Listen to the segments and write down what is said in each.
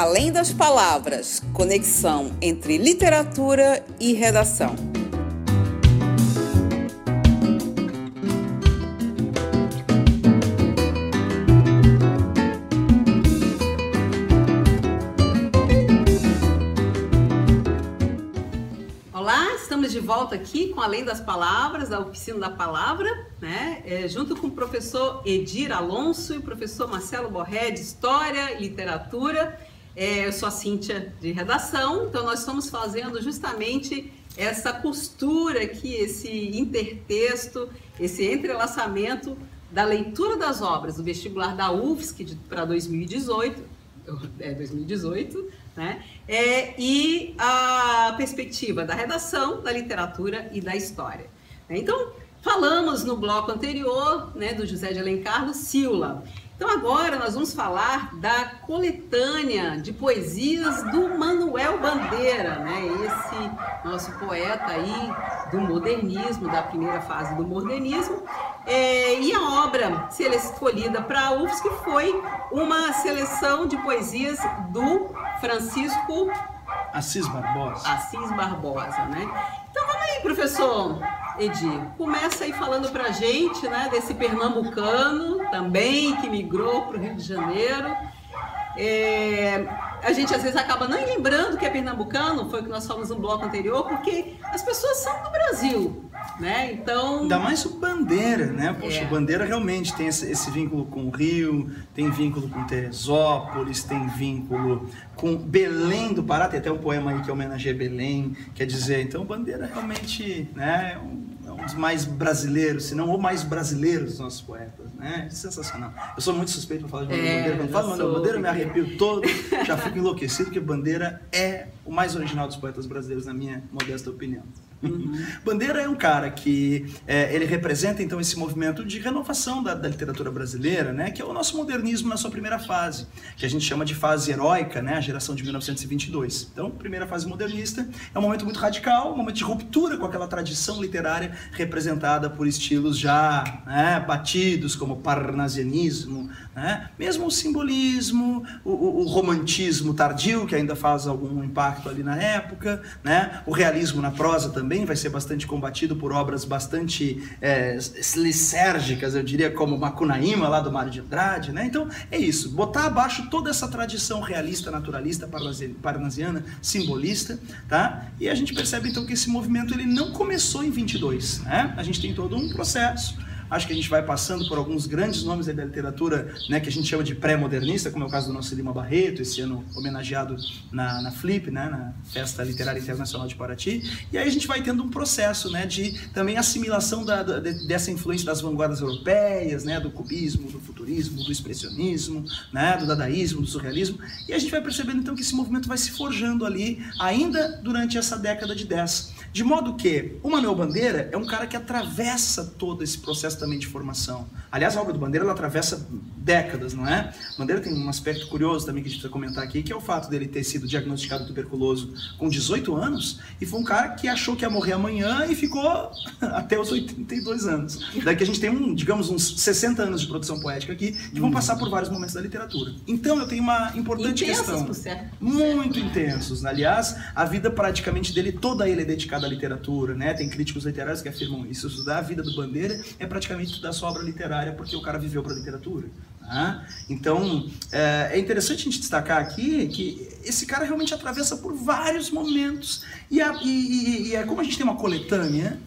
Além das palavras, conexão entre literatura e redação. Olá, estamos de volta aqui com Além das Palavras, da Oficina da Palavra, né? É, junto com o professor Edir Alonso e o professor Marcelo Borré, de História e Literatura. É, eu sou a Cíntia de redação, então nós estamos fazendo justamente essa costura aqui, esse intertexto, esse entrelaçamento da leitura das obras do vestibular da UFSC para 2018, é 2018, né? É, e a perspectiva da redação, da literatura e da história. Então, falamos no bloco anterior né, do José de Alencar Lucila. Então agora nós vamos falar da coletânea de poesias do Manuel Bandeira, né? Esse nosso poeta aí do modernismo, da primeira fase do modernismo. É, e a obra escolhida para a UFSC foi uma seleção de poesias do Francisco Assis Barbosa. Assis Barbosa, né? Então vamos aí, professor Edir. Começa aí falando pra gente, né, desse pernambucano também que migrou para o Rio de Janeiro. É, a gente às vezes acaba nem lembrando que é pernambucano, foi o que nós falamos no bloco anterior, porque as pessoas são do Brasil, né? Então. Ainda mais o Bandeira, né? Poxa, é. o Bandeira realmente tem esse, esse, vínculo com o Rio, tem vínculo com Teresópolis, tem vínculo com Belém do Pará, tem até um poema aí que homenageia Belém, quer dizer, então Bandeira realmente né, é um um dos mais brasileiros, se não o mais brasileiro dos nossos poetas, né? Sensacional. Eu sou muito suspeito para falar de Manuel é, Bandeira. Quando falo Manuel Bandeira, eu me arrepio todo, já fico enlouquecido, porque Bandeira é o mais original dos poetas brasileiros, na minha modesta opinião. Uhum. Bandeira é um cara que é, ele representa então esse movimento de renovação da, da, literatura brasileira, né, que é o nosso modernismo na sua primeira fase, que a gente chama de fase heróica, né, a geração de 1922. Então, primeira fase modernista é um momento muito radical, um momento de ruptura com aquela tradição literária representada por estilos já né, batidos como parnasianismo, né, mesmo o simbolismo, o, o, o romantismo tardio que ainda faz algum impacto ali na época, né, o realismo na prosa também vai ser bastante combatido por obras bastante é, licérgicas, eu diria, como Macunaíma, lá do Mário de Andrade, né? Então, é isso, botar abaixo toda essa tradição realista, naturalista, parnasiana, simbolista, tá? E a gente percebe, então, que esse movimento ele não começou em 22, né? A gente tem todo um processo, Acho que a gente vai passando por alguns grandes nomes da literatura, né, que a gente chama de pré-modernista, como é o caso do nosso Lima Barreto, esse ano homenageado na, na Flip, né, na Festa Literária Internacional de Paraty. E aí a gente vai tendo um processo, né, de também assimilação da, da, dessa influência das vanguardas europeias, né, do cubismo, do futurismo, do expressionismo, né, do dadaísmo, do surrealismo. E a gente vai percebendo então que esse movimento vai se forjando ali, ainda durante essa década de 10. De modo que o Manuel Bandeira é um cara que atravessa todo esse processo também de formação. Aliás, a obra do Bandeira ela atravessa décadas, não é? Bandeira tem um aspecto curioso também que a gente precisa comentar aqui, que é o fato dele ter sido diagnosticado tuberculoso com 18 anos e foi um cara que achou que ia morrer amanhã e ficou até os 82 anos. Daí que a gente tem, um, digamos, uns 60 anos de produção poética aqui que vão passar por vários momentos da literatura. Então eu tenho uma importante intensos, questão. Por certo. Muito intensos. Aliás, a vida praticamente dele toda ele é dedicada à literatura, né? Tem críticos literários que afirmam isso. Estudar a vida do Bandeira é praticamente estudar sua obra literária porque o cara viveu para a literatura. Né? Então, é, é, interessante a gente destacar aqui que esse cara realmente atravessa por vários momentos. E, a, e, e, é como a gente tem uma coletânea,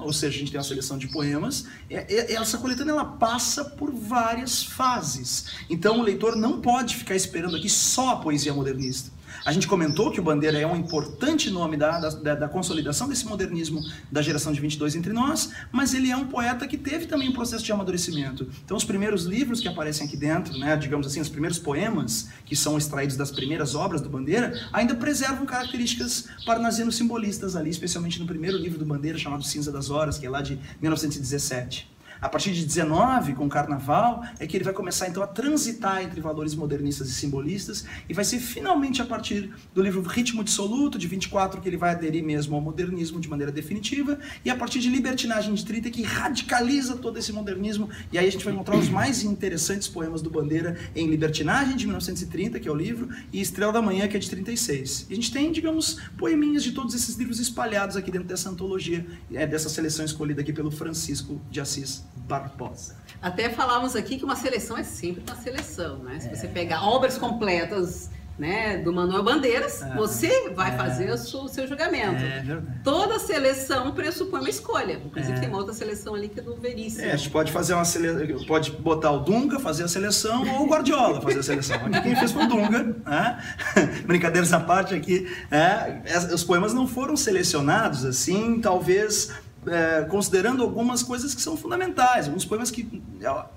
ou seja, a gente tem uma seleção de poemas, é, é, essa coletânea ela passa por várias fases. Então, o leitor não pode ficar esperando aqui só a poesia modernista. A gente comentou que o Bandeira é um importante nome da, da, da, consolidação desse modernismo da geração de 22 entre nós, mas ele é um poeta que teve também um processo de amadurecimento. Então, os primeiros livros que aparecem aqui dentro, né, digamos assim, os primeiros poemas que são extraídos das primeiras obras do Bandeira, ainda preservam características parnasiano-simbolistas ali, especialmente no primeiro livro do Bandeira, chamado Cinza das Horas, que é lá de 1917. A partir de 19, com o Carnaval, é que ele vai começar então a transitar entre valores modernistas e simbolistas e vai ser finalmente a partir do livro Ritmo Dissoluto, de 24, que ele vai aderir mesmo ao modernismo de maneira definitiva e a partir de Libertinagem de 30 que radicaliza todo esse modernismo e aí a gente vai encontrar os mais interessantes poemas do Bandeira em Libertinagem de 1930, que é o livro, e Estrela da Manhã, que é de 36. E a gente tem, digamos, poeminhas de todos esses livros espalhados aqui dentro dessa antologia, é, dessa seleção escolhida aqui pelo Francisco de Assis Barbosa. Até falávamos aqui que uma seleção é sempre uma seleção, né? Se é. você pegar obras completas né, do Manuel Bandeiras, é, você vai é, fazer o seu, o seu julgamento. É. Toda seleção pressupõe uma escolha. Inclusive é. tem uma outra seleção ali que é do Veríssimo. É, a gente pode fazer uma seleção, pode botar o Dunga, fazer a seleção, ou o Guardiola fazer a seleção. Aqui quem fez foi o Dunga. Né? Brincadeiras à parte aqui. É, os poemas não foram selecionados assim, talvez é, considerando algumas coisas que são fundamentais, alguns poemas que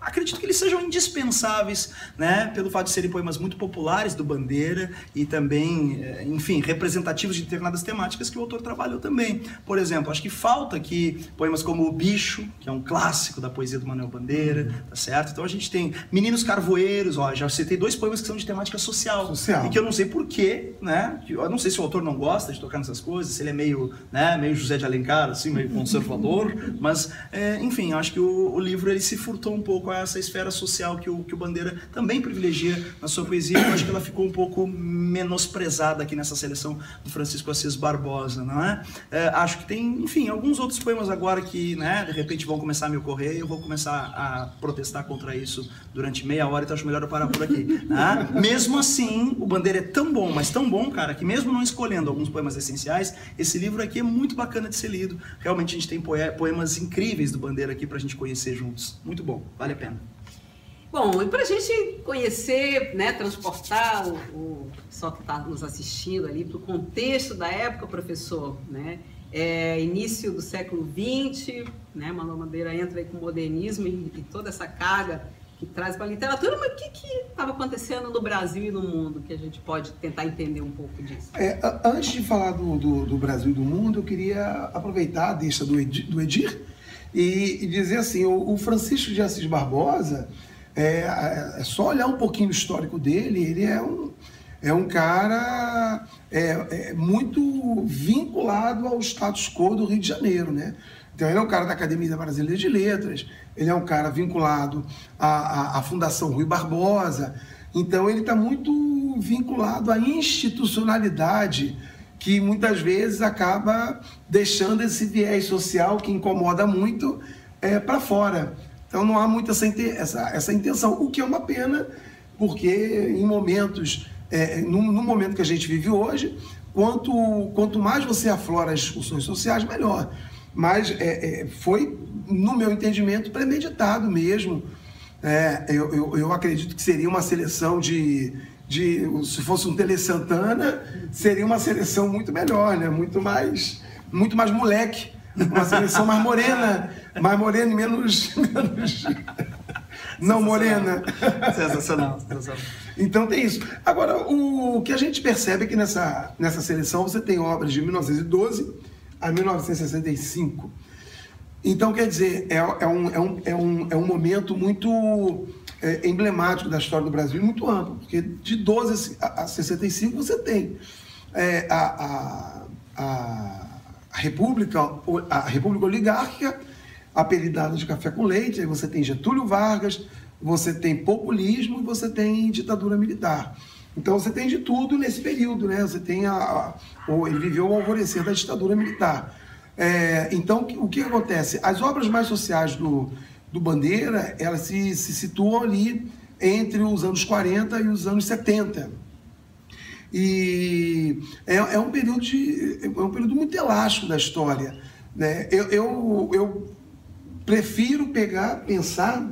acredito que eles sejam indispensáveis, né, pelo fato de serem poemas muito populares do Bandeira e também, é, enfim, representativos de determinadas temáticas que o autor trabalhou também. Por exemplo, acho que falta aqui poemas como O Bicho, que é um clássico da poesia do Manuel Bandeira, tá certo? Então a gente tem Meninos Carvoeiros, ó, já citei dois poemas que são de temática social, social. e que eu não sei porquê, né, eu não sei se o autor não gosta de tocar nessas coisas, se ele é meio, né, meio José de Alencar, assim, meio conservador, mas, é, enfim, acho que o, o, livro ele se furtou um pouco a essa esfera social que o, que o Bandeira também privilegia na sua poesia. Eu acho que ela ficou um pouco menosprezada aqui nessa seleção do Francisco Assis Barbosa, não é? é acho que tem, enfim, alguns outros poemas agora que, né, de repente vão começar a me ocorrer e eu vou começar a protestar contra isso durante meia hora, então acho melhor eu parar por aqui. Né? Mesmo assim, o Bandeira é tão bom, mas tão bom, cara, que mesmo não escolhendo alguns poemas essenciais, esse livro aqui é muito bacana de ser lido. Realmente a gente tem poemas incríveis do Bandeira aqui para a gente conhecer juntos. Muito bom, vale a pena. Bom, e para a gente conhecer, né, transportar o, o pessoal que está nos assistindo ali para o contexto da época, professor, né, é, início do século XX, né, Manuel Bandeira entra aí com o modernismo e, e toda essa carga que traz para a literatura, mas o que estava acontecendo no Brasil e no mundo que a gente pode tentar entender um pouco disso? É, antes de falar do, do, do, Brasil e do mundo, eu queria aproveitar a deixa do Edir, do Edir e, e, dizer assim, o, o, Francisco de Assis Barbosa, é, é, só olhar um pouquinho o histórico dele, ele é um, é um cara é, é muito vinculado ao status quo do Rio de Janeiro, né? Então, ele é um cara da Academia Brasileira de Letras, ele é um cara vinculado à, à, à Fundação Rui Barbosa, então ele está muito vinculado à institucionalidade que muitas vezes acaba deixando esse viés social que incomoda muito é, para fora. Então não há muito essa, essa, essa intenção, o que é uma pena, porque em momentos, é, no, no momento que a gente vive hoje, quanto, quanto mais você aflora as discussões sociais, melhor mas é, é, foi, no meu entendimento, premeditado mesmo. É, eu, eu, eu, acredito que seria uma seleção de, de. Se fosse um Tele Santana, seria uma seleção muito melhor, né? muito, mais, muito mais moleque. Uma seleção mais morena, mais morena e menos. menos não morena. Sensacional, sensacional. Então tem isso. Agora, o que a gente percebe é que nessa, nessa seleção você tem obras de 1912 a 1965. Então, quer dizer, é, é, um, é, um, é, um, é um momento muito é, emblemático da história do Brasil, muito amplo, porque de 12 a 65 você tem é, a, a, a, a, República, a República Oligárquica, apelidada de café com leite, aí você tem Getúlio Vargas, você tem populismo e você tem ditadura militar. Então você tem de tudo nesse período, né? Você tem a, a ele viveu o alvorecer da ditadura militar. É, então o que acontece? As obras mais sociais do, do Bandeira, elas se, se situam ali entre os anos 40 e os anos 70. E é, é, um período de, é um período muito elástico da história. Né? Eu, eu, eu prefiro pegar, pensar,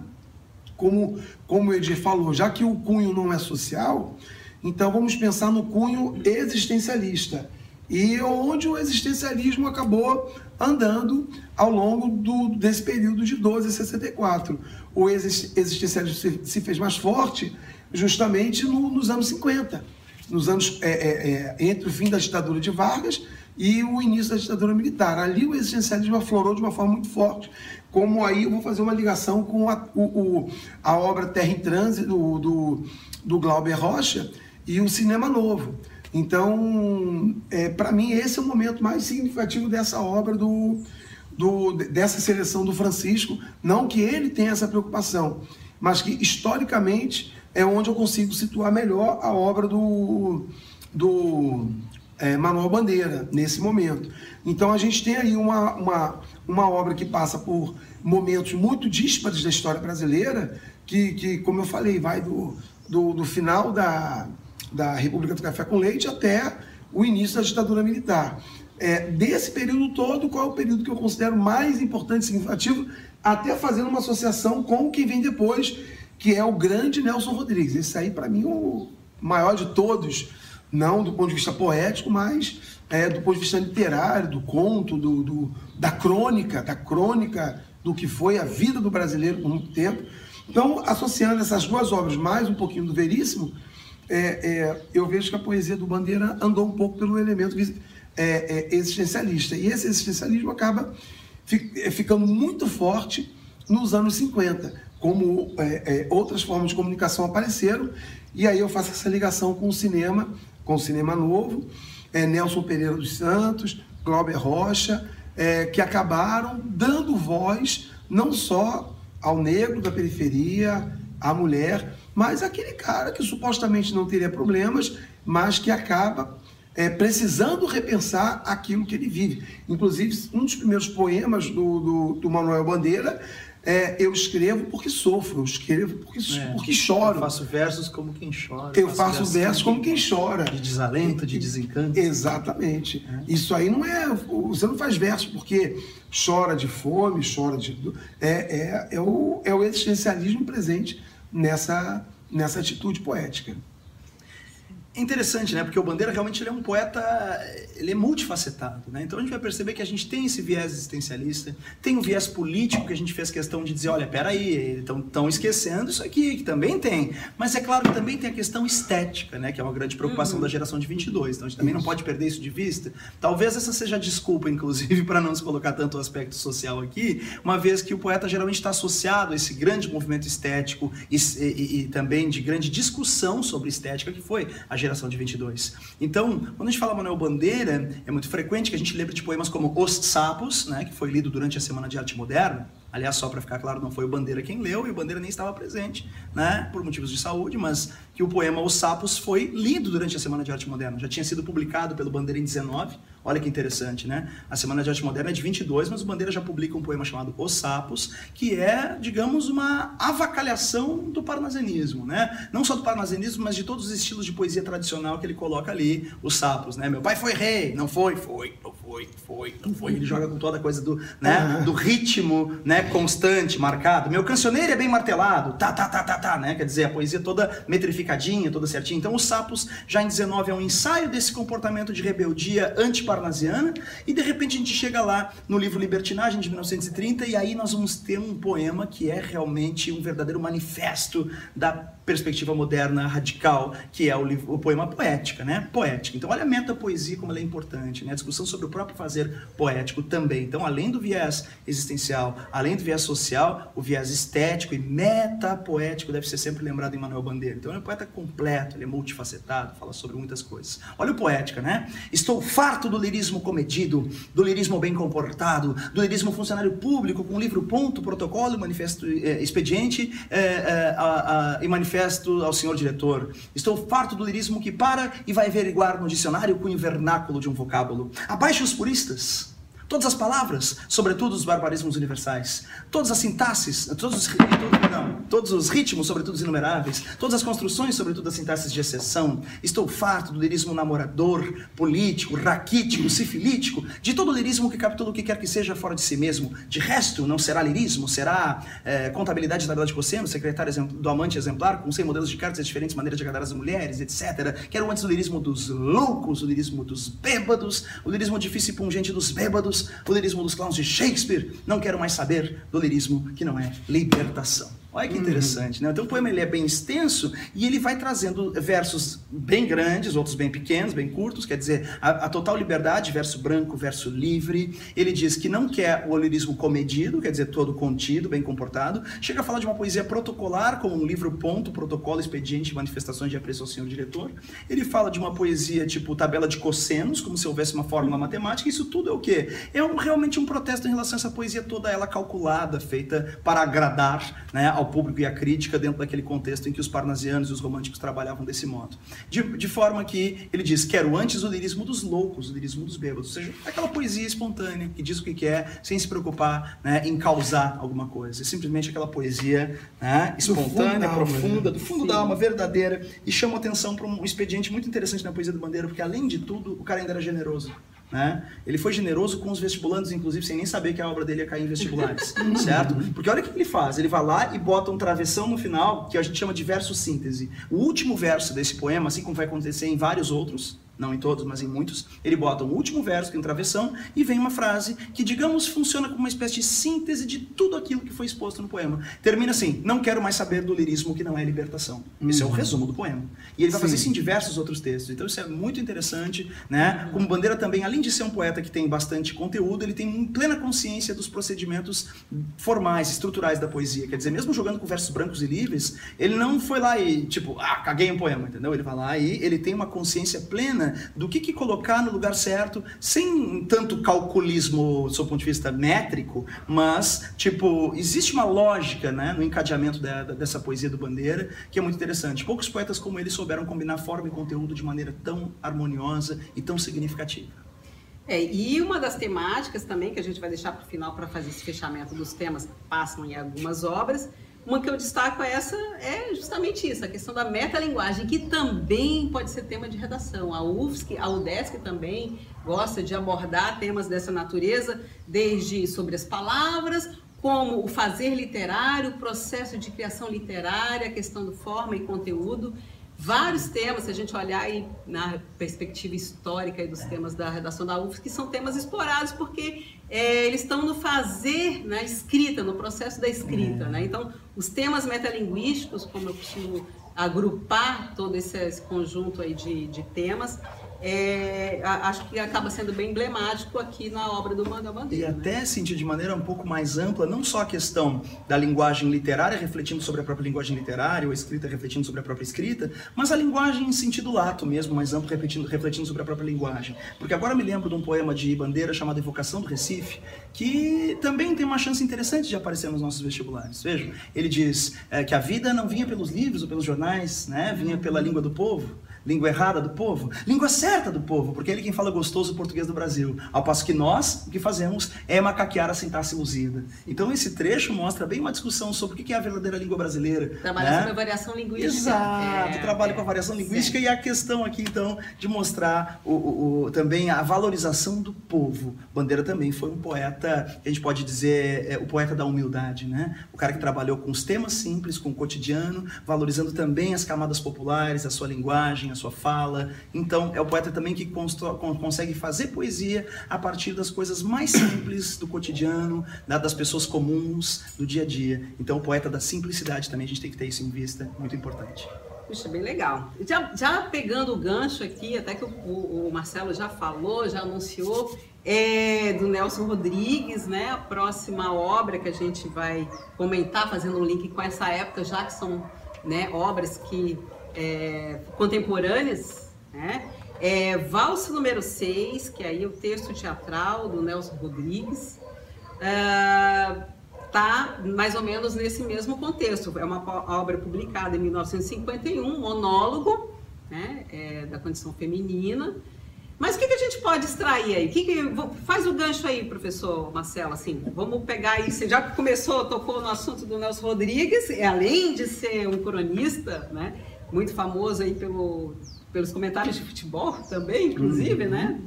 como, como o Edir falou, já que o cunho não é social, então vamos pensar no cunho existencialista e onde o existencialismo acabou andando ao longo do, desse período de 12 a 64. O existencialismo se, se fez mais forte justamente no, nos anos 50, nos anos é, é, é, entre o fim da ditadura de Vargas e o início da ditadura militar. Ali o existencialismo aflorou de uma forma muito forte, como aí eu vou fazer uma ligação com a, o, o, a obra Terra em Trânsito do, do, do Glauber Rocha e o Cinema Novo. Então, é, para mim, esse é o momento mais significativo dessa obra, do, do, dessa seleção do Francisco. Não que ele tenha essa preocupação, mas que historicamente é onde eu consigo situar melhor a obra do, do é, Manuel Bandeira, nesse momento. Então a gente tem aí uma, uma, uma obra que passa por momentos muito díspares da história brasileira, que, que como eu falei, vai do, do, do final da, da República do Café com Leite até o início da ditadura militar. É, desse período todo, qual é o período que eu considero mais importante e significativo, até fazendo uma associação com o que vem depois, que é o grande Nelson Rodrigues. Esse aí, para mim, é o maior de todos, não do ponto de vista poético, mas é, do ponto de vista literário, do conto, do, do, da crônica, da crônica do que foi a vida do brasileiro por muito tempo. Então, associando essas duas obras, mais um pouquinho do Veríssimo, é, é, eu vejo que a poesia do Bandeira andou um pouco pelo elemento é, é, existencialista. E esse existencialismo acaba é, ficando muito forte nos anos 50, como é, outras formas de comunicação apareceram, e aí eu faço essa ligação com o cinema, com o cinema novo, Nelson Pereira dos Santos, Glauber Rocha, que acabaram dando voz não só ao negro da periferia, à mulher, mas aquele cara que supostamente não teria problemas, mas que acaba é, precisando repensar aquilo que ele vive. Inclusive, um dos primeiros poemas do, do, do Manuel Bandeira é, eu escrevo porque sofro, eu escrevo porque, é, porque choro. Eu faço versos como quem chora. Eu faço, faço versos como quem, chora. De desalento, de desencanto. Exatamente. É. Isso aí não é. Você não faz verso porque chora de fome, chora de. É, é, é, o, é o existencialismo presente nessa, nessa atitude poética. Interessante, né? Porque o Bandeira realmente ele é um poeta, ele é multifacetado, né? Então a gente vai perceber que a gente tem esse viés existencialista, tem o viés político que a gente fez questão de dizer, olha, peraí, estão esquecendo isso aqui, que também tem. Mas é claro que também tem a questão estética, né? Que é uma grande preocupação uhum. da geração de 22. Então a gente também não pode perder isso de vista. Talvez essa seja a desculpa, inclusive, para não se colocar tanto o aspecto social aqui, uma vez que o poeta geralmente está associado a esse grande movimento estético e, e, e também de grande discussão sobre estética que foi a geração de 22. Então, quando a gente fala Manuel Bandeira, é muito frequente que a gente lembre de poemas como Os Sapos, né, que foi lido durante a Semana de Arte Moderna, Aliás, só para ficar claro, não foi o Bandeira quem leu e o Bandeira nem estava presente, né, por motivos de saúde, mas que o poema Os Sapos foi lido durante a Semana de Arte Moderna. Já tinha sido publicado pelo Bandeira em 19. Olha que interessante, né? A Semana de Arte Moderna é de 22, mas o Bandeira já publica um poema chamado Os Sapos, que é, digamos, uma avacalhação do parnasianismo, né? Não só do parnasianismo, mas de todos os estilos de poesia tradicional que ele coloca ali, os sapos, né? Meu pai foi rei, não foi, foi, não foi, foi, não foi. Ele joga com toda a coisa do, né, do ritmo, né, constante, marcado. Meu cancioneiro é bem martelado, tá, tá, tá, tá, tá, né? Quer dizer, a poesia toda metrificadinha, toda certinha. Então, os sapos, já em 19, é um ensaio desse comportamento de rebeldia antiparnasiana, e de repente a gente chega lá no livro Libertinagem, de 1930, e aí nós vamos ter um poema que é realmente um verdadeiro manifesto da perspectiva moderna radical, que é o, livro, o poema poética, né? Poética. Então, olha a metapoesia como ela é importante, né? A discussão sobre o próprio fazer poético também. Então, além do viés existencial, além do viés social, o viés estético e metapoético deve ser sempre lembrado em Manuel Bandeira. Então, ele é um poeta completo, ele é multifacetado, fala sobre muitas coisas. Olha o poética, né? Estou farto do lirismo comedido, do lirismo bem comportado, do lirismo funcionário público com livro ponto, protocolo, manifesto eh, expediente eh, eh, a, a, e manifesto manifesto ao senhor diretor. Estou farto do lirismo que para e vai averiguar no dicionário o cunho vernáculo de um vocábulo. Abaixe os puristas. Todas as palavras, sobretudo os barbarismos universais, todas as sintaxes, todos os, não, todos os ritmos, sobretudo os inumeráveis, todas as construções, sobretudo as sintaxes de exceção. Estou farto do lirismo namorador, político, raquítico, sifilítico, de todo lirismo que captura o que quer que seja fora de si mesmo. De resto, não será lirismo, será é, contabilidade de tabela de cosseno, secretário do amante exemplar, com 100 modelos de cartas e diferentes maneiras de agradar as mulheres, etc. Quero antes o lirismo dos loucos, o lirismo dos bêbados, o lirismo difícil e pungente dos bêbados, o lirismo dos clowns de Shakespeare. Não quero mais saber do lirismo que não é libertação. Olha que interessante, né? Então o poema ele é bem extenso e ele vai trazendo versos bem grandes, outros bem pequenos, bem curtos, quer dizer, a, a total liberdade, verso branco, verso livre. Ele diz que não quer o lirismo comedido, quer dizer, todo contido, bem comportado. Chega a falar de uma poesia protocolar, como um livro ponto, protocolo, expediente, manifestações de apreço ao senhor diretor. Ele fala de uma poesia tipo tabela de cossenos, como se houvesse uma fórmula matemática. Isso tudo é o quê? É um, realmente um protesto em relação a essa poesia toda ela calculada, feita para agradar né, ao público e à crítica dentro daquele contexto em que os parnasianos e os românticos trabalhavam desse modo. De, de forma que ele diz, quero antes o lirismo dos loucos, o lirismo dos bêbados, ou seja, aquela poesia espontânea, que diz o que quer, sem se preocupar né, em causar alguma coisa. É simplesmente aquela poesia né, espontânea, do profunda, do fundo Sim. da alma, verdadeira, e chama atenção para um expediente muito interessante na poesia do Bandeira, porque além de tudo, o cara ainda era generoso. Né? Ele foi generoso com os vestibulandos, inclusive, sem nem saber que a obra dele ia cair em vestibulares, certo? Porque olha o que ele faz, ele vai lá e bota um travessão no final, que a gente chama de verso síntese. O último verso desse poema, assim como vai acontecer em vários outros, não em todos, mas em muitos, ele bota um último verso, que é travessão, e vem uma frase que, digamos, funciona como uma espécie de síntese de tudo aquilo que foi exposto no poema. Termina assim: Não quero mais saber do lirismo que não é libertação. Uhum. Esse é o uhum. resumo do poema. E ele vai Sim. fazer isso em diversos outros textos. Então isso é muito interessante, né? Como Bandeira também, além de ser um poeta que tem bastante conteúdo, ele tem plena consciência dos procedimentos formais, estruturais da poesia. Quer dizer, mesmo jogando com versos brancos e livres, ele não foi lá e, tipo, ah, caguei um poema, entendeu? Ele vai lá e ele tem uma consciência plena do que, que colocar no lugar certo, sem tanto calculismo do seu ponto de vista métrico, mas, tipo, existe uma lógica né, no encadeamento da, dessa poesia do Bandeira que é muito interessante. Poucos poetas como ele souberam combinar forma e conteúdo de maneira tão harmoniosa e tão significativa. É, e uma das temáticas também que a gente vai deixar para o final para fazer esse fechamento dos temas que passam em algumas obras uma que eu destaco é essa é justamente isso, a questão da metalinguagem, que também pode ser tema de redação. A UFSC, a UDESC também gosta de abordar temas dessa natureza, desde sobre as palavras, como o fazer literário, o processo de criação literária, a questão do forma e conteúdo vários temas, se a gente olhar aí na perspectiva histórica dos temas da redação da UFS, que são temas explorados porque é, eles estão no fazer, na escrita, no processo da escrita. É. Né? Então, os temas metalinguísticos, como eu costumo agrupar todo esse, esse conjunto aí de, de temas, é, acho que acaba sendo bem emblemático aqui na obra do Manga Bandeira. E né? até sentir de maneira um pouco mais ampla, não só a questão da linguagem literária refletindo sobre a própria linguagem literária, ou a escrita refletindo sobre a própria escrita, mas a linguagem em sentido lato mesmo, mais amplo, refletindo, refletindo sobre a própria linguagem. Porque agora me lembro de um poema de Bandeira chamado Evocação do Recife, que também tem uma chance interessante de aparecer nos nossos vestibulares. Vejam, ele diz é, que a vida não vinha pelos livros ou pelos jornais, né? vinha pela língua do povo língua errada do povo, língua certa do povo, porque ele é quem fala gostoso o português do Brasil. Ao passo que nós, o que fazemos é macaquear a sintaxe luzida. Então esse trecho mostra bem uma discussão sobre o que é a verdadeira língua brasileira. Trabalha né? sobre a variação linguística. Exato, é, trabalho é, com a variação linguística e a questão aqui, então, de mostrar o, o, o, também a valorização do povo. Bandeira também foi um poeta, a gente pode dizer, é, o poeta da humildade, né? O cara que trabalhou com os temas simples, com o cotidiano, valorizando também as camadas populares, a sua linguagem, a sua fala. Então, é o poeta também que consegue fazer poesia a partir das coisas mais simples do cotidiano, das pessoas comuns, do dia a dia. Então, o poeta da simplicidade também, a gente tem que ter isso em vista, muito importante. Puxa, bem legal. Já, já pegando o gancho aqui, até que o, o, o Marcelo já falou, já anunciou, é do Nelson Rodrigues, né? A próxima obra que a gente vai comentar, fazendo um link com essa época, já que são né, obras que é, contemporâneas, né? É Valsa número 6, que é aí o texto teatral do Nelson Rodrigues, é, mais ou menos nesse mesmo contexto. É uma obra publicada em 1951, monólogo né, é, da condição feminina. Mas o que, que, a gente pode extrair aí? Que que, faz o gancho aí, professor Marcelo, assim, vamos pegar aí, você já começou, tocou no assunto do Nelson Rodrigues, além de ser um cronista, né, muito famoso aí pelo, pelos comentários de futebol também, inclusive, uhum. né?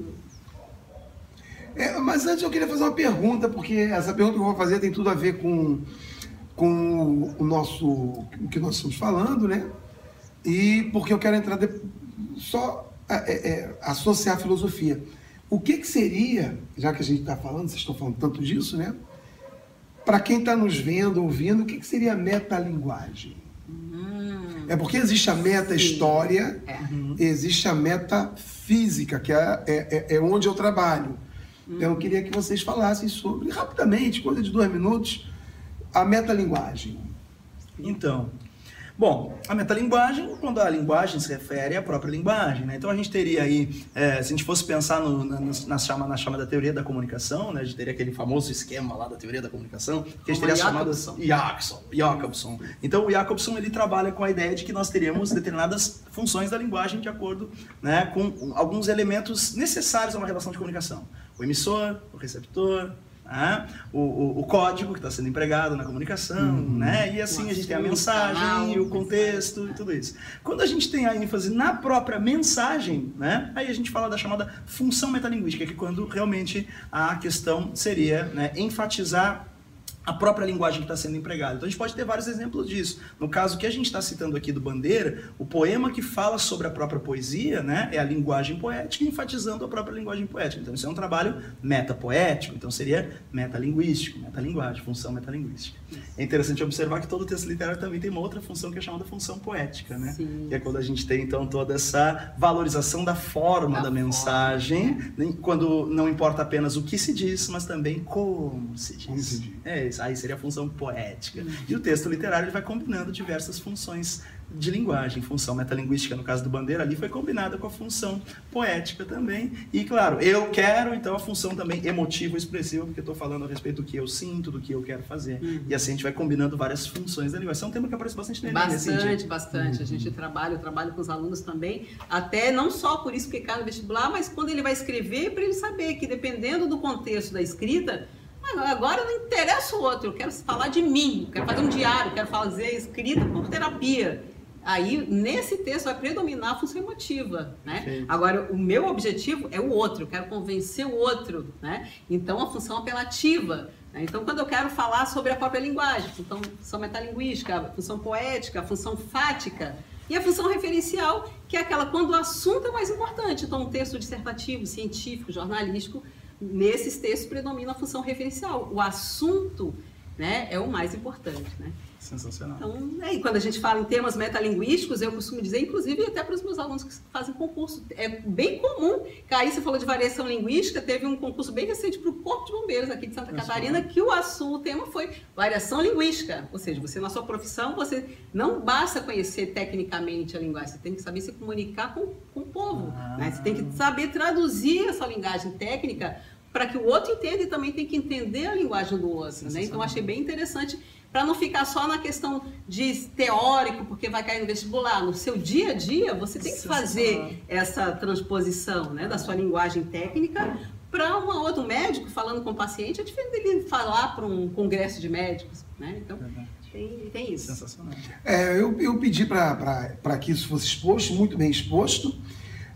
É, mas antes eu queria fazer uma pergunta, porque essa pergunta que eu vou fazer tem tudo a ver com, com o nosso o que nós estamos falando, né? E porque eu quero entrar de, só é, é, associar a filosofia. O que, que seria, já que a gente está falando, vocês estão falando tanto disso, né? para quem está nos vendo, ouvindo, o que, que seria metalinguagem? Hum, é porque existe a meta-história, é. existe a meta-física, que é, é, é, é onde eu trabalho. Então, eu queria que vocês falassem sobre, rapidamente, coisa de dois minutos, a metalinguagem. Então, Bom, a metalinguagem, quando a linguagem se refere à própria linguagem, né? Então a gente teria aí, é, se a gente fosse pensar no, na, na, chama, na chamada teoria da comunicação, né? A gente teria aquele famoso esquema lá da teoria da comunicação, que a gente teria chamado Jacobson. Jacobson. Então o Jacobson ele trabalha com a ideia de que nós teríamos determinadas funções da linguagem de acordo né, com alguns elementos necessários a uma relação de comunicação. O emissor, o receptor, né? o, o, o, código que está sendo empregado na comunicação, uhum. né? e assim a gente tem a mensagem, canal, o contexto e tudo isso. Quando a gente tem a ênfase na própria mensagem, né? aí a gente fala da chamada função metalinguística, que é quando realmente a questão seria né, enfatizar a própria linguagem que está sendo empregada. Então a gente pode ter vários exemplos disso. No caso que a gente está citando aqui do Bandeira, o poema que fala sobre a própria poesia né, é a linguagem poética, enfatizando a própria linguagem poética. Então isso é um trabalho metapoético, então seria metalinguístico, metalinguagem, função metalinguística. É interessante observar que todo texto literário também tem uma outra função que é chamada função poética, né? Sim. Que é quando a gente tem então toda essa valorização da forma da, da mensagem, forma. Quando não importa apenas o que se diz, mas também como se diz. Como se diz. É isso aí seria a função poética. Uhum. E o texto literário ele vai combinando diversas funções de linguagem, função metalinguística no caso do Bandeira ali foi combinada com a função poética também. E claro, eu quero então a função também emotiva expressiva, porque estou falando a respeito do que eu sinto, do que eu quero fazer. Uhum. E assim a gente vai combinando várias funções da linguagem. Isso é um tema que aparece bastante no Enem. Bastante, bastante. Uhum. A gente trabalha, eu trabalho com os alunos também, até não só por isso que cai no vestibular, mas quando ele vai escrever, para ele saber que dependendo do contexto da escrita, agora não interessa o outro, eu quero falar de mim, quero fazer um diário, quero fazer escrita por terapia. Aí, nesse texto, vai predominar a função emotiva, né? Agora, o meu objetivo é o outro, eu quero convencer o outro, né? Então, a função apelativa. Né? Então, quando eu quero falar sobre a própria linguagem, então, função metalinguística, a função poética, a função fática, e a função referencial, que é aquela quando o assunto é mais importante. Então, um texto dissertativo, científico, jornalístico, nesses textos predomina a função referencial. O assunto né, é o mais importante. Né? Sensacional. Então, é, e quando a gente fala em temas metalinguísticos, eu costumo dizer, inclusive até para os meus alunos que fazem concurso, é bem comum. Aí você falou de variação linguística, teve um concurso bem recente para o Corpo de Bombeiros aqui de Santa Catarina, que o assunto, o tema foi variação linguística. Ou seja, você na sua profissão, você não basta conhecer tecnicamente a linguagem, você tem que saber se comunicar com, com o povo. Ah. Né? Você tem que saber traduzir essa linguagem técnica para que o outro entenda e também tem que entender a linguagem do outro. Né? Então, achei bem interessante para não ficar só na questão de teórico, porque vai cair no vestibular. No seu dia a dia, você tem que fazer essa transposição né, da sua linguagem técnica para um outro médico falando com o paciente. É diferente dele falar para um congresso de médicos. Né? Então, tem, tem isso. Sensacional. É, eu, eu pedi para que isso fosse exposto, muito bem exposto.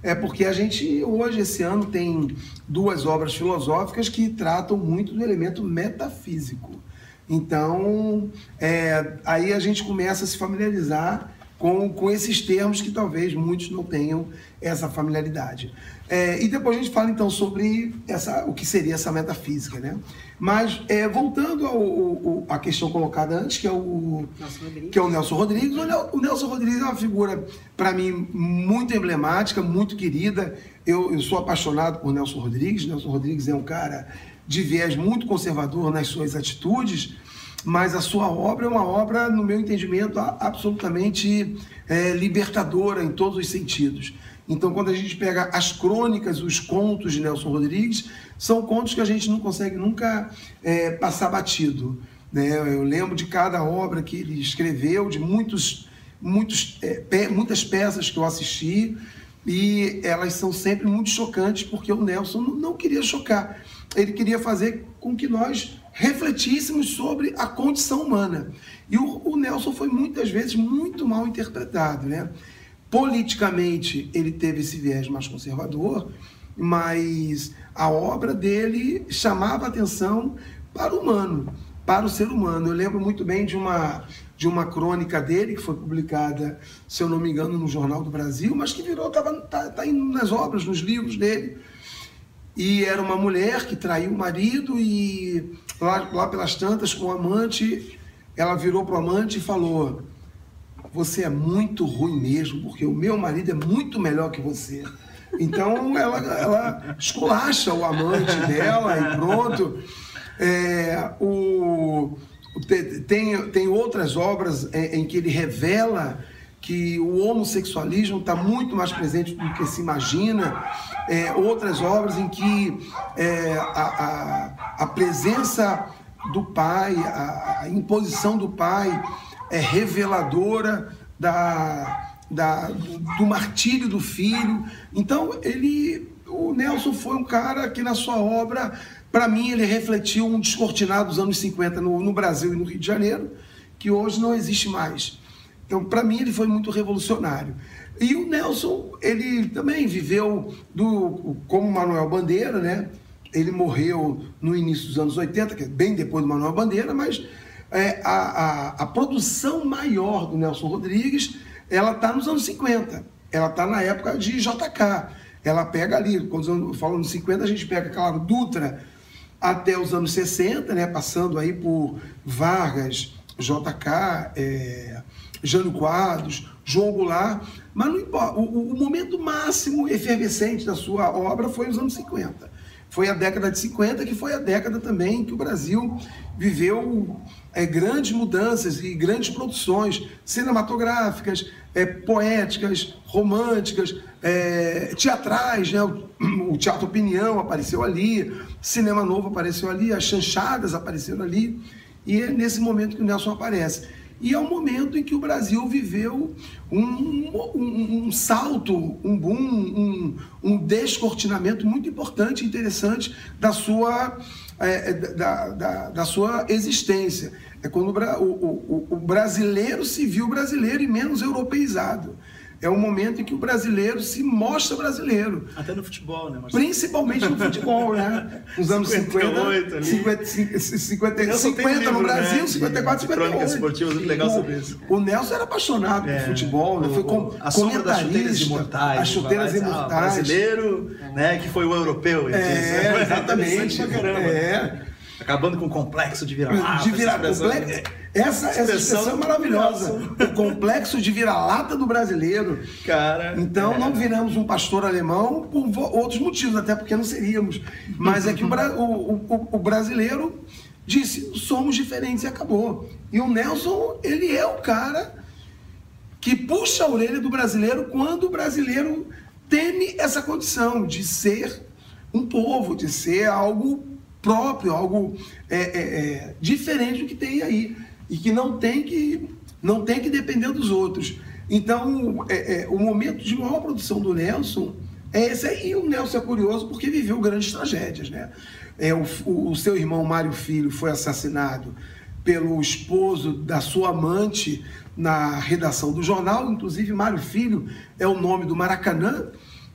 É porque a gente, hoje, esse ano, tem duas obras filosóficas que tratam muito do elemento metafísico. Então, é, aí a gente começa a se familiarizar com, com esses termos que talvez muitos não tenham essa familiaridade. É, e depois a gente fala então sobre essa, o que seria essa metafísica, né? Mas é, voltando ao, ao, à questão colocada antes, que é o, que é o Nelson Rodrigues, o Nelson Rodrigues é uma figura, para mim, muito emblemática, muito querida. Eu, eu sou apaixonado por Nelson Rodrigues. Nelson Rodrigues é um cara de viés muito conservador nas suas atitudes, mas a sua obra é uma obra, no meu entendimento, absolutamente é, libertadora em todos os sentidos. Então, quando a gente pega as crônicas, os contos de Nelson Rodrigues, são contos que a gente não consegue nunca é, passar batido. Né? Eu lembro de cada obra que ele escreveu, de muitos, muitos, é, pe muitas peças que eu assisti, e elas são sempre muito chocantes, porque o Nelson não queria chocar. Ele queria fazer com que nós refletíssemos sobre a condição humana. E o, o, Nelson foi muitas vezes muito mal interpretado. Né? Politicamente, ele teve esse viés mais conservador, mas a obra dele chamava atenção para o humano, para o ser humano. Eu lembro muito bem de uma, de uma crônica dele, que foi publicada, se eu não me engano, no Jornal do Brasil, mas que virou, estava tá, tá indo nas obras, nos livros dele. E era uma mulher que traiu o marido e lá, lá pelas tantas, com o amante, ela virou pro amante e falou: Você é muito ruim mesmo, porque o meu marido é muito melhor que você. Então ela, ela esculacha o amante dela e pronto. É, o, tem, tem outras obras em, em que ele revela que o homossexualismo está muito mais presente do que se imagina. É, outras obras em que é, a, a, a, presença do pai, a, a, imposição do pai é reveladora da, da, do, martírio do filho. Então, ele, o Nelson foi um cara que na sua obra, para mim, ele refletiu um descortinado dos anos 50 no, no Brasil e no Rio de Janeiro, que hoje não existe mais. Então, para mim, ele foi muito revolucionário. E o Nelson, ele também viveu do, como Manuel Bandeira, né? Ele morreu no início dos anos 80, que é bem depois do Manuel Bandeira, mas é, a, a, a, produção maior do Nelson Rodrigues, ela está nos anos 50. Ela está na época de JK. Ela pega ali, quando eu falo nos 50, a gente pega, claro, Dutra até os anos 60, né? Passando aí por Vargas, JK, é, Jânio Quadros, João Goulart, mas não importa. O, o, momento máximo efervescente da sua obra foi os anos 50. Foi a década de 50, que foi a década também que o Brasil viveu é, grandes mudanças e grandes produções cinematográficas, é, poéticas, românticas, é, teatrais. Né? O, o, Teatro Opinião apareceu ali, Cinema Novo apareceu ali, as chanchadas apareceram ali. E é nesse momento que o Nelson aparece. E é um momento em que o Brasil viveu um, um, um salto, um boom, um, um, descortinamento muito importante e interessante da sua, é, é, da, da, da, sua existência. É quando o, o, o brasileiro se viu brasileiro e menos europeizado é o momento em que o brasileiro se mostra brasileiro. Até no futebol, né? Marcelo? Principalmente no futebol, né? Nos anos 58, 50, 50, 50, 50 no Brasil, né? 54, 58. Crônicas esportivas, muito legal sobre isso. O Nelson era apaixonado é, por futebol, né? Foi com, a sombra das chuteiras imortais. As chuteiras imortais. Ah, brasileiro, né? Que foi o europeu. É, exatamente. É. Acabando com o complexo de vira-lata. De vira-lata. Essa, essa expressão é maravilhosa. O complexo de vira-lata do brasileiro. Cara. Então, é. não viramos um pastor alemão por outros motivos, até porque não seríamos. Mas é que o, o, o, o brasileiro disse: somos diferentes e acabou. E o Nelson, ele é o cara que puxa a orelha do brasileiro quando o brasileiro teme essa condição de ser um povo, de ser algo próprio, algo é, é, é, diferente do que tem aí e que não tem que não tem que depender dos outros. Então, é, é, o momento de maior produção do Nelson é esse aí. E o Nelson é curioso porque viveu grandes tragédias, né? É, o, o seu irmão Mário Filho foi assassinado pelo esposo da sua amante na redação do jornal. Inclusive, Mário Filho é o nome do Maracanã.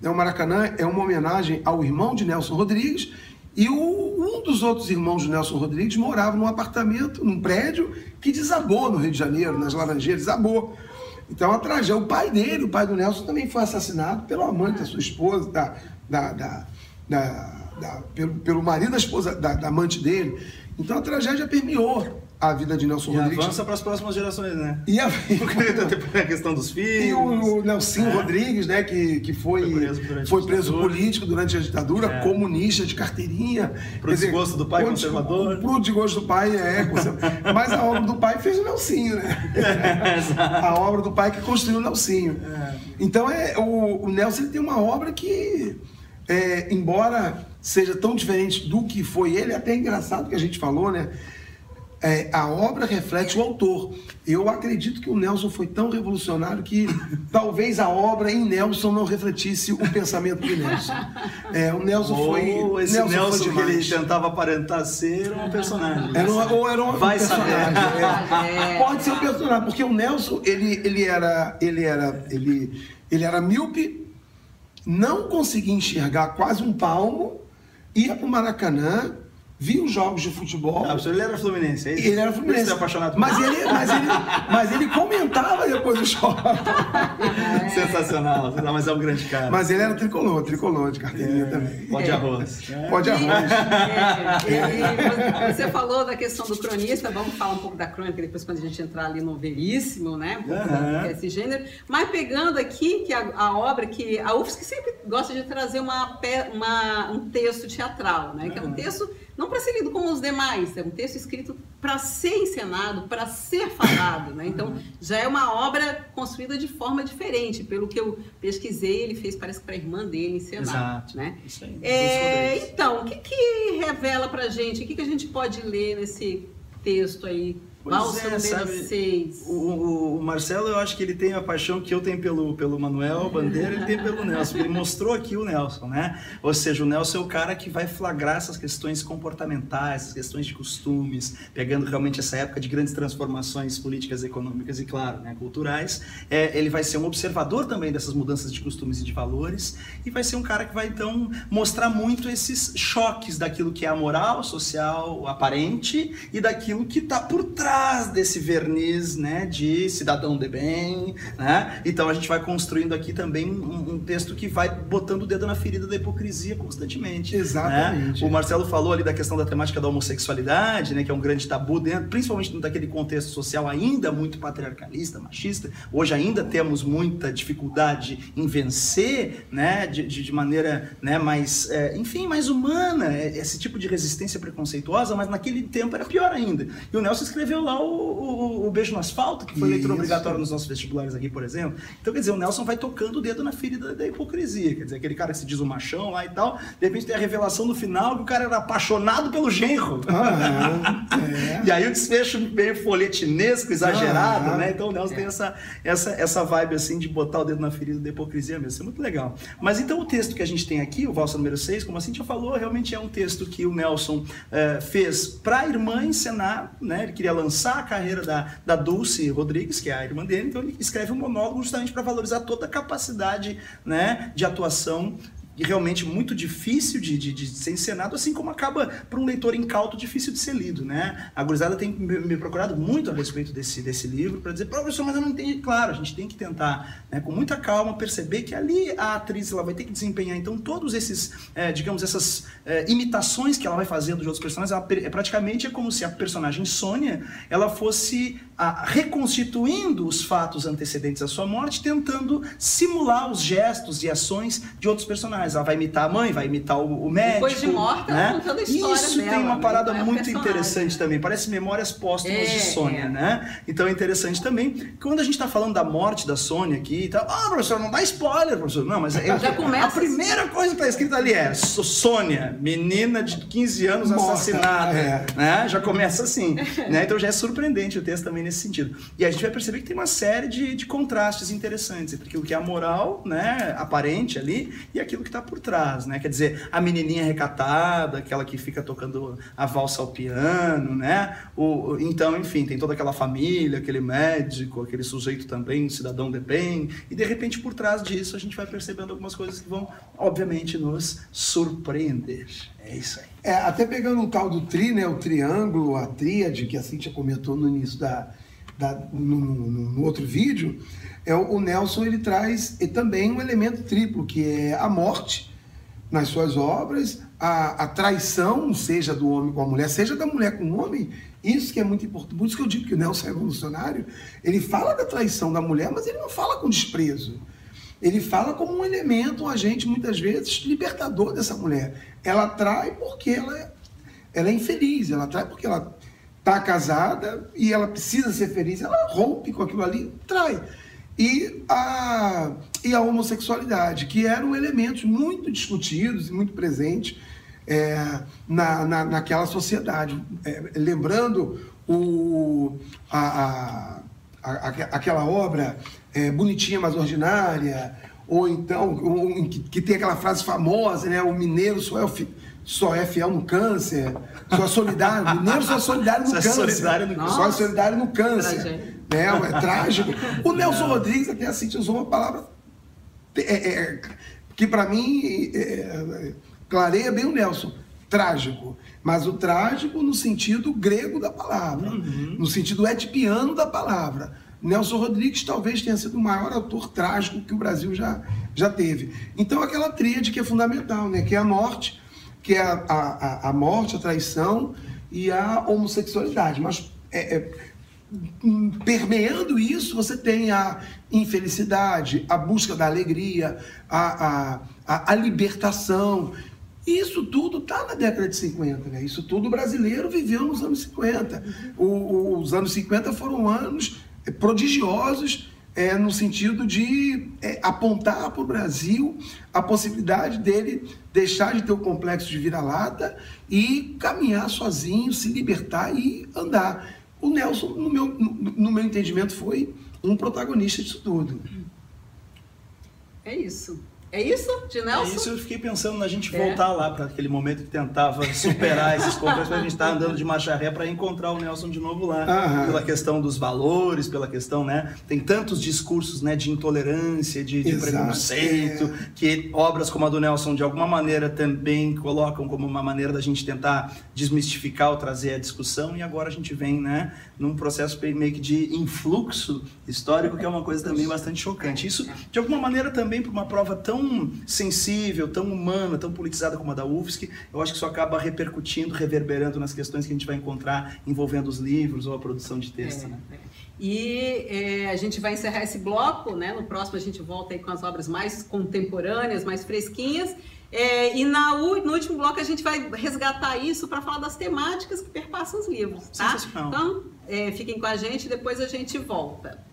O Maracanã é uma homenagem ao irmão de Nelson Rodrigues e o, um dos outros irmãos de Nelson Rodrigues morava num apartamento, num prédio que desabou no Rio de Janeiro, nas Laranjeiras, desabou. Então a tragédia, o pai dele, o pai do Nelson, também foi assassinado pelo amante da sua esposa, da, da, da, da pelo, pelo marido da esposa, da, da amante dele. Então a tragédia permeou a vida de Nelson e Rodrigues. avança para as próximas gerações, né? E a, a questão dos filhos. E o, o Nelson é. Rodrigues, né, que, que foi, foi preso, foi preso político durante a ditadura, é. comunista, de carteirinha. Pro desgosto do pai conservador. Pro desgosto do pai, é, conservador. Mas a obra do pai fez o Nelsinho, né? É, a obra do pai que construiu o Nelsinho. É. Então, é, o, o Nelson tem uma obra que, é, embora seja tão diferente do que foi ele, é até engraçado que a gente falou, né? É, a obra reflete o autor. Eu acredito que o Nelson foi tão revolucionário que talvez a obra em Nelson não refletisse o pensamento de Nelson. É, o Nelson ou foi. Esse Nelson, Nelson foi que ele tentava aparentar ser um personagem. Era uma, ou era um Vai personagem. É. Pode ser um personagem, porque o Nelson ele, ele era ele era ele, ele era míope, não conseguia enxergar quase um palmo, ia para o Maracanã via os jogos de futebol. Ah, ele era fluminense, é isso? Ele era fluminense. Você é apaixonado mas ele, mas, ele, mas ele comentava depois do jogo. Sensacional, mas é um grande cara. Mas ele era tricolor, tricolor de carteirinha é. também. Pode arroz. É. Pode arroz. É. você falou da questão do cronista, vamos falar um pouco da crônica depois quando a gente entrar ali no veríssimo, né? Um uhum. esse gênero. Mas pegando aqui que a, a, obra que a UFSC sempre gosta de trazer uma, uma um texto teatral, né? Que é um texto não para ser lido como os demais, é um texto escrito para ser encenado, para ser falado, né? Então já é uma obra construída de forma diferente, pelo que eu pesquisei, ele fez parece que para a irmã dele encenar, Exato. né? Isso aí. É, então, o que, que revela para gente? O que, que a gente pode ler nesse texto aí Pois é, sabe, o, o, Marcelo, eu acho que ele tem a paixão que eu tenho pelo, pelo Manuel Bandeira, ele tem pelo Nelson. Ele mostrou aqui o Nelson, né? Ou seja, o Nelson é o cara que vai flagrar essas questões comportamentais, essas questões de costumes, pegando realmente essa época de grandes transformações políticas, econômicas e, claro, né, culturais. É, ele vai ser um observador também dessas mudanças de costumes e de valores e vai ser um cara que vai, então, mostrar muito esses choques daquilo que é a moral social aparente e daquilo que está por trás desse verniz né, de cidadão de bem. Né? Então a gente vai construindo aqui também um, um texto que vai botando o dedo na ferida da hipocrisia constantemente. Né? Exatamente. Né? O Marcelo falou ali da questão da temática da homossexualidade, né, que é um grande tabu, dentro, principalmente dentro daquele contexto social ainda muito patriarcalista, machista. Hoje ainda temos muita dificuldade em vencer né, de, de maneira né, mais, é, enfim, mais humana é, esse tipo de resistência preconceituosa, mas naquele tempo era pior ainda. E o Nelson escreveu lá o, o, o Beijo no Asfalto, que foi leitura obrigatória nos nossos vestibulares aqui, por exemplo. Então, quer dizer, o Nelson vai tocando o dedo na ferida da hipocrisia. Quer dizer, aquele cara que se diz o machão lá e tal, de repente tem a revelação no final que o cara era apaixonado pelo genro. Ah, é. e aí o desfecho meio folhetinesco, exagerado, ah, né? Então o Nelson é. tem essa, essa, essa vibe assim de botar o dedo na ferida da hipocrisia mesmo. Isso é muito legal. Mas então o texto que a gente tem aqui, o Valsa número 6, como a Cintia falou, realmente é um texto que o Nelson uh, fez para a irmã encenar, né? Ele queria lançar lançar a carreira da, da Dulce Rodrigues, que é a irmã dele, então ele escreve um monólogo justamente para valorizar toda a capacidade né, de atuação e realmente muito difícil de, de, de, ser encenado, assim como acaba para um leitor incauto difícil de ser lido, né? A gurizada tem me procurado muito a respeito desse, desse livro para dizer, professor, mas eu não entendi. Claro, a gente tem que tentar, né, com muita calma, perceber que ali a atriz ela vai ter que desempenhar, então, todos esses, é, digamos, essas é, imitações que ela vai fazendo de outros personagens, ela, é, praticamente é como se a personagem Sônia, ela fosse a, reconstituindo os fatos antecedentes à sua morte, tentando simular os gestos e ações de outros personagens personagens. Ela vai imitar a mãe, vai imitar o, o médico. Depois de morta, né? contando a história Isso dela, tem uma né? parada é muito interessante também. Parece memórias póstumas é, de Sônia, é. né? Então é interessante também. Quando a gente está falando da morte da Sônia aqui e tal, ah, professor, não dá spoiler, professor. Não, mas é, Já começa... a primeira coisa que está escrita ali é Sônia, menina de 15 anos Morta, assassinada. É. Né? Já começa assim. né? Então já é surpreendente o texto também nesse sentido. E a gente vai perceber que tem uma série de, de contrastes interessantes entre aquilo que é a moral, né, aparente ali, e aquilo que está por trás, né? Quer dizer, a menininha recatada, aquela que fica tocando a valsa ao piano, né? O, então, enfim, tem toda aquela família, aquele médico, aquele sujeito também, cidadão de bem, e de repente por trás disso a gente vai percebendo algumas coisas que vão, obviamente, nos surpreender. É isso aí. É, até pegando o tal do tri, né? O triângulo, a tríade, que a Cintia comentou no início da, da no, no, no outro vídeo, é o, Nelson ele traz e também um elemento triplo, que é a morte nas suas obras, a, a, traição, seja do homem com a mulher, seja da mulher com o homem, isso que é muito importante. Por isso que eu digo que o Nelson é revolucionário. Ele fala da traição da mulher, mas ele não fala com desprezo. Ele fala como um elemento, um agente, muitas vezes, libertador dessa mulher. Ela trai porque ela é, ela é infeliz, ela trai porque ela está casada e ela precisa ser feliz, ela rompe com aquilo ali, trai e a, e a homossexualidade, que eram elementos muito discutidos e muito presentes é, na, na, naquela sociedade. É, lembrando o, a, a, a aquela obra é, Bonitinha Mas Ordinária, ou então, um, que, que, tem aquela frase famosa, né? O mineiro só é, só é fiel no câncer, só é solidário, mineiro só é solidário no só é câncer. É solidário no... Só é solidário no câncer né? É trágico. O Nelson Rodrigues, até assim, usou uma palavra é, é, que para mim é, clareia bem o Nelson. trágico, mas o trágico no sentido grego da palavra, uhum. no sentido etipiano da palavra. Nelson Rodrigues talvez tenha sido o maior autor trágico que o Brasil já, já teve. Então, aquela tríade que é fundamental, né? que é a morte, que é a, a, a morte, a traição e a homossexualidade. Mas é, é, permeando isso, você tem a infelicidade, a busca da alegria, a, a, a, libertação. Isso tudo está na década de 50, né? Isso tudo o brasileiro viveu nos anos 50. O, os anos 50 foram anos prodigiosos é, no sentido de é, apontar para o Brasil a possibilidade dele deixar de ter o complexo de vira-lata e caminhar sozinho, se libertar e andar. O Nelson, no meu, no, meu entendimento, foi um protagonista disso tudo. É isso. É isso, de Nelson? É isso, eu fiquei pensando na gente é. voltar lá para aquele momento que tentava superar esses complexos, a gente estar tá andando de marcha ré para encontrar o Nelson de novo lá. Aham. Pela questão dos valores, pela questão, né? Tem tantos discursos né, de intolerância, de, de preconceito, é. que obras como a do Nelson, de alguma maneira, também colocam como uma maneira da gente tentar desmistificar ou trazer a discussão, e agora a gente vem, né, num processo meio que de influxo histórico, que é uma coisa também bastante chocante. Isso, de alguma maneira, também para uma prova tão tão sensível, tão humana, tão politizada como a da UFSC, eu acho que isso acaba repercutindo, reverberando nas questões que a gente vai encontrar envolvendo os livros ou a produção de texto. É, né? é. E é, a gente vai encerrar esse bloco, né? No próximo a gente volta aí com as obras mais contemporâneas, mais fresquinhas. É, e na, no último bloco a gente vai resgatar isso para falar das temáticas que perpassam os livros, tá? Então, é, fiquem com a gente, depois a gente volta.